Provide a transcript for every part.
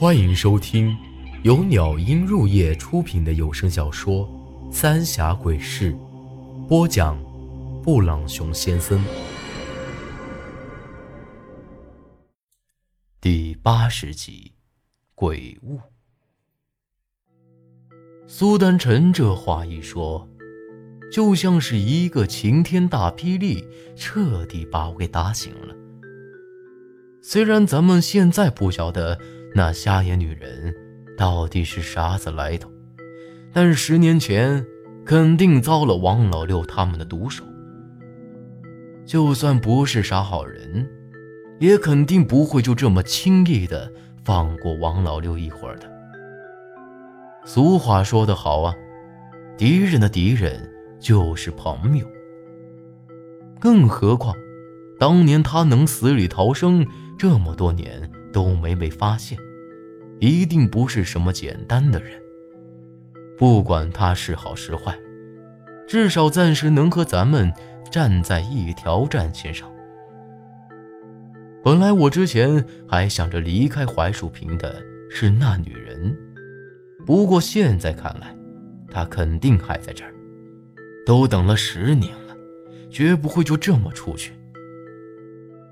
欢迎收听由鸟音入夜出品的有声小说《三峡鬼事》，播讲：布朗熊先生。第八十集，鬼物。苏丹臣这话一说，就像是一个晴天大霹雳，彻底把我给打醒了。虽然咱们现在不晓得那瞎眼女人到底是啥子来头，但十年前肯定遭了王老六他们的毒手。就算不是啥好人，也肯定不会就这么轻易的放过王老六一会的。俗话说得好啊，敌人的敌人就是朋友。更何况，当年他能死里逃生。这么多年都没被发现，一定不是什么简单的人。不管他是好是坏，至少暂时能和咱们站在一条战线上。本来我之前还想着离开槐树坪的是那女人，不过现在看来，她肯定还在这儿。都等了十年了，绝不会就这么出去。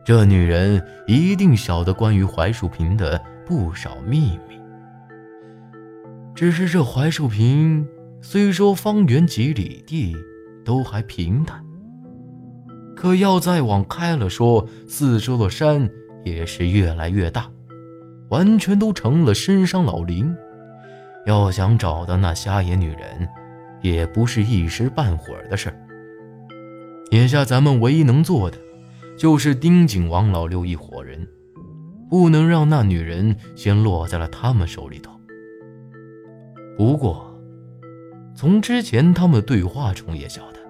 这女人一定晓得关于槐树坪的不少秘密。只是这槐树坪虽说方圆几里地都还平坦，可要再往开了说，四周的山也是越来越大，完全都成了深山老林。要想找到那瞎眼女人，也不是一时半会儿的事儿。眼下咱们唯一能做的。就是盯紧王老六一伙人，不能让那女人先落在了他们手里头。不过，从之前他们的对话中也晓得，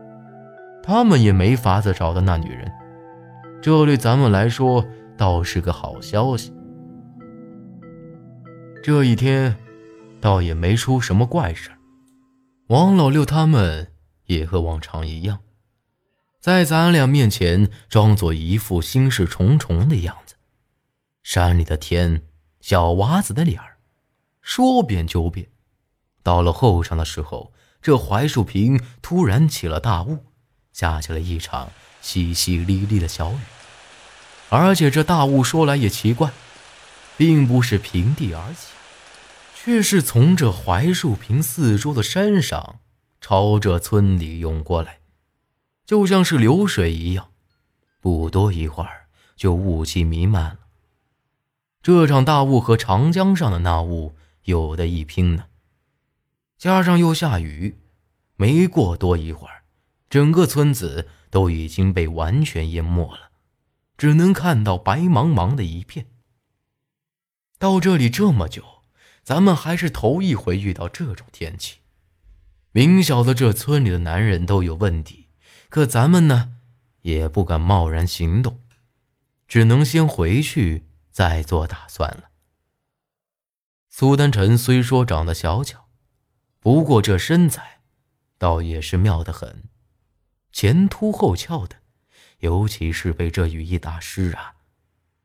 他们也没法子找到那女人。这对咱们来说倒是个好消息。这一天，倒也没出什么怪事王老六他们也和往常一样。在咱俩面前装作一副心事重重的样子，山里的天，小娃子的脸儿，说变就变。到了后场的时候，这槐树坪突然起了大雾，下起了一场淅淅沥沥的小雨。而且这大雾说来也奇怪，并不是平地而起，却是从这槐树坪四周的山上朝着村里涌过来。就像是流水一样，不多一会儿就雾气弥漫了。这场大雾和长江上的那雾有的一拼呢。加上又下雨，没过多一会儿，整个村子都已经被完全淹没了，只能看到白茫茫的一片。到这里这么久，咱们还是头一回遇到这种天气，明晓得这村里的男人都有问题。可咱们呢，也不敢贸然行动，只能先回去再做打算了。苏丹臣虽说长得小巧，不过这身材倒也是妙得很，前凸后翘的，尤其是被这雨衣打湿啊，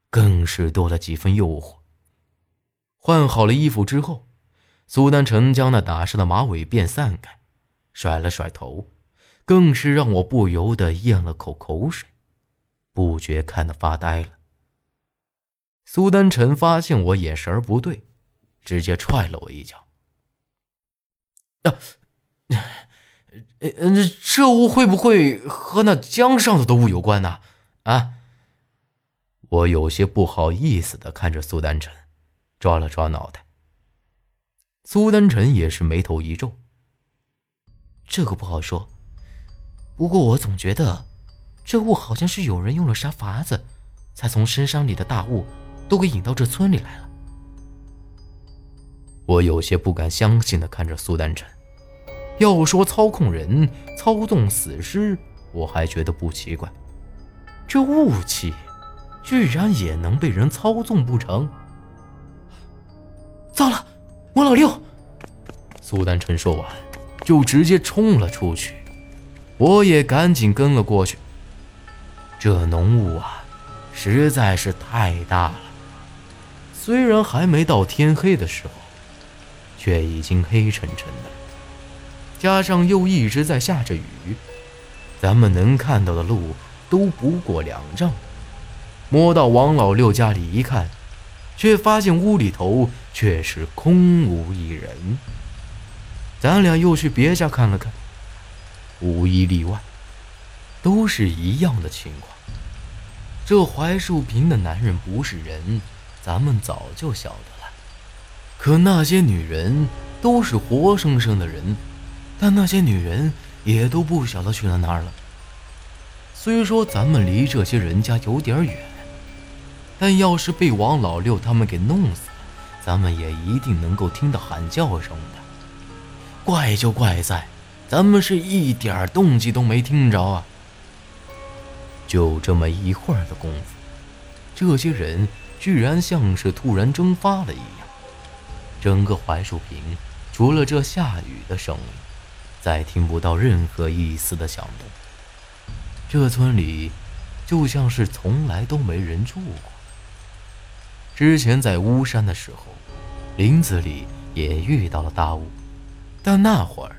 更是多了几分诱惑。换好了衣服之后，苏丹臣将那打湿的马尾辫散开，甩了甩头。更是让我不由得咽了口口水，不觉看得发呆了。苏丹臣发现我眼神不对，直接踹了我一脚。啊，呃，这雾会不会和那江上的雾有关呢？啊！我有些不好意思的看着苏丹臣，抓了抓脑袋。苏丹臣也是眉头一皱，这个不好说。不过我总觉得，这雾好像是有人用了啥法子，才从深山里的大雾都给引到这村里来了。我有些不敢相信的看着苏丹臣。要说操控人、操纵死尸，我还觉得不奇怪，这雾气居然也能被人操纵不成？糟了，王老六！苏丹臣说完，就直接冲了出去。我也赶紧跟了过去。这浓雾啊，实在是太大了，虽然还没到天黑的时候，却已经黑沉沉的，加上又一直在下着雨，咱们能看到的路都不过两丈。摸到王老六家里一看，却发现屋里头却是空无一人。咱俩又去别家看了看，无一例外，都是一样的情况。这槐树坪的男人不是人，咱们早就晓得了。可那些女人都是活生生的人，但那些女人也都不晓得去了哪儿了。虽说咱们离这些人家有点远，但要是被王老六他们给弄死了，咱们也一定能够听到喊叫声的。怪就怪在，咱们是一点动静都没听着啊。就这么一会儿的功夫，这些人居然像是突然蒸发了一样，整个槐树坪除了这下雨的声音，再听不到任何一丝的响动。这村里就像是从来都没人住过。之前在巫山的时候，林子里也遇到了大雾，但那会儿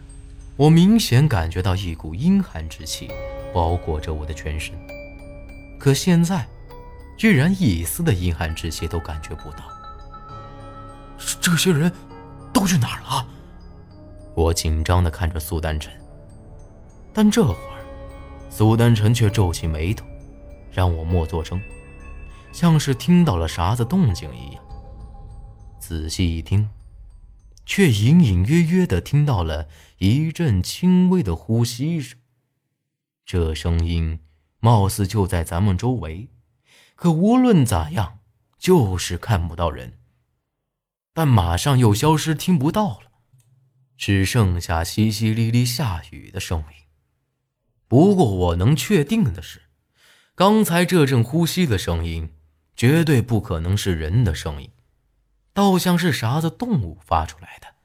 我明显感觉到一股阴寒之气包裹着我的全身。可现在，居然一丝的阴寒之气都感觉不到。这些人都去哪儿了？我紧张地看着苏丹晨，但这会儿，苏丹晨却皱起眉头，让我莫作声，像是听到了啥子动静一样。仔细一听，却隐隐约约地听到了一阵轻微的呼吸声。这声音。貌似就在咱们周围，可无论咋样，就是看不到人。但马上又消失，听不到了，只剩下淅淅沥沥下雨的声音。不过我能确定的是，刚才这阵呼吸的声音，绝对不可能是人的声音，倒像是啥子动物发出来的。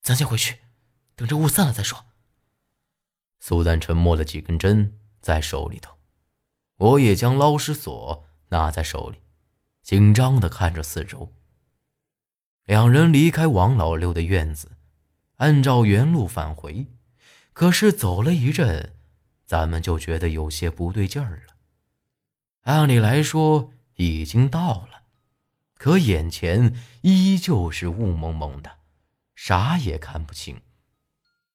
咱先回去，等这雾散了再说。苏丹沉默了几根针。在手里头，我也将捞尸索拿在手里，紧张的看着四周。两人离开王老六的院子，按照原路返回。可是走了一阵，咱们就觉得有些不对劲儿了。按理来说已经到了，可眼前依旧是雾蒙蒙的，啥也看不清。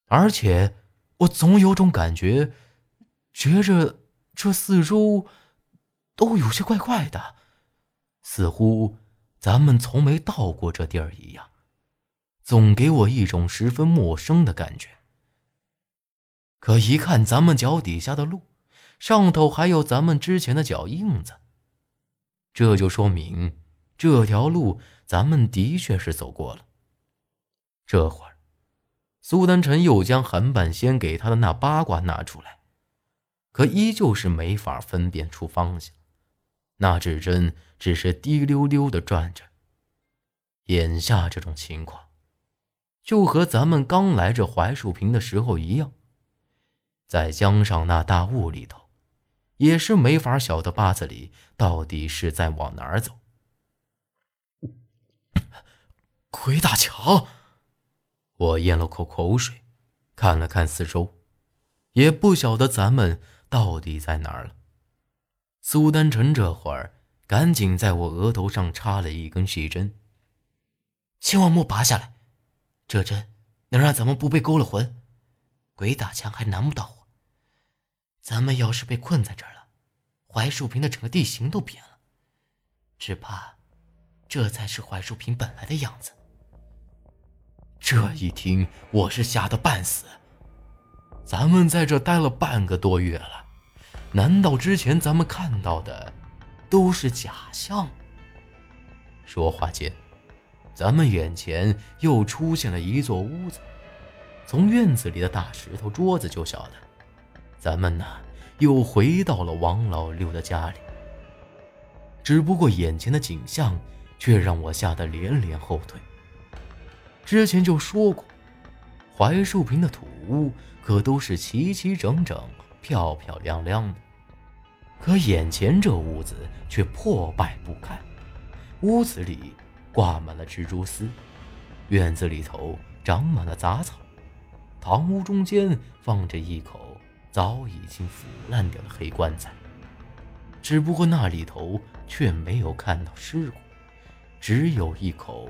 而且我总有种感觉。觉着这四周都有些怪怪的，似乎咱们从没到过这地儿一样，总给我一种十分陌生的感觉。可一看咱们脚底下的路，上头还有咱们之前的脚印子，这就说明这条路咱们的确是走过了。这会儿，苏丹臣又将韩半仙给他的那八卦拿出来。可依旧是没法分辨出方向，那指针只是滴溜溜的转着。眼下这种情况，就和咱们刚来这槐树坪的时候一样，在江上那大雾里头，也是没法晓得八子里到底是在往哪儿走。鬼打墙！我咽了口口水，看了看四周，也不晓得咱们。到底在哪儿了？苏丹臣这会儿赶紧在我额头上插了一根细针，千万莫拔下来，这针能让咱们不被勾了魂，鬼打墙还难不倒我。咱们要是被困在这儿了，槐树坪的整个地形都变了，只怕这才是槐树坪本来的样子。这一听，我是吓得半死。咱们在这待了半个多月了。难道之前咱们看到的都是假象？说话间，咱们眼前又出现了一座屋子。从院子里的大石头桌子就晓得，咱们呢又回到了王老六的家里。只不过眼前的景象却让我吓得连连后退。之前就说过，槐树坪的土屋可都是齐齐整整、漂漂亮亮的。可眼前这屋子却破败不堪，屋子里挂满了蜘蛛丝，院子里头长满了杂草，堂屋中间放着一口早已经腐烂掉的黑棺材。只不过那里头却没有看到尸骨，只有一口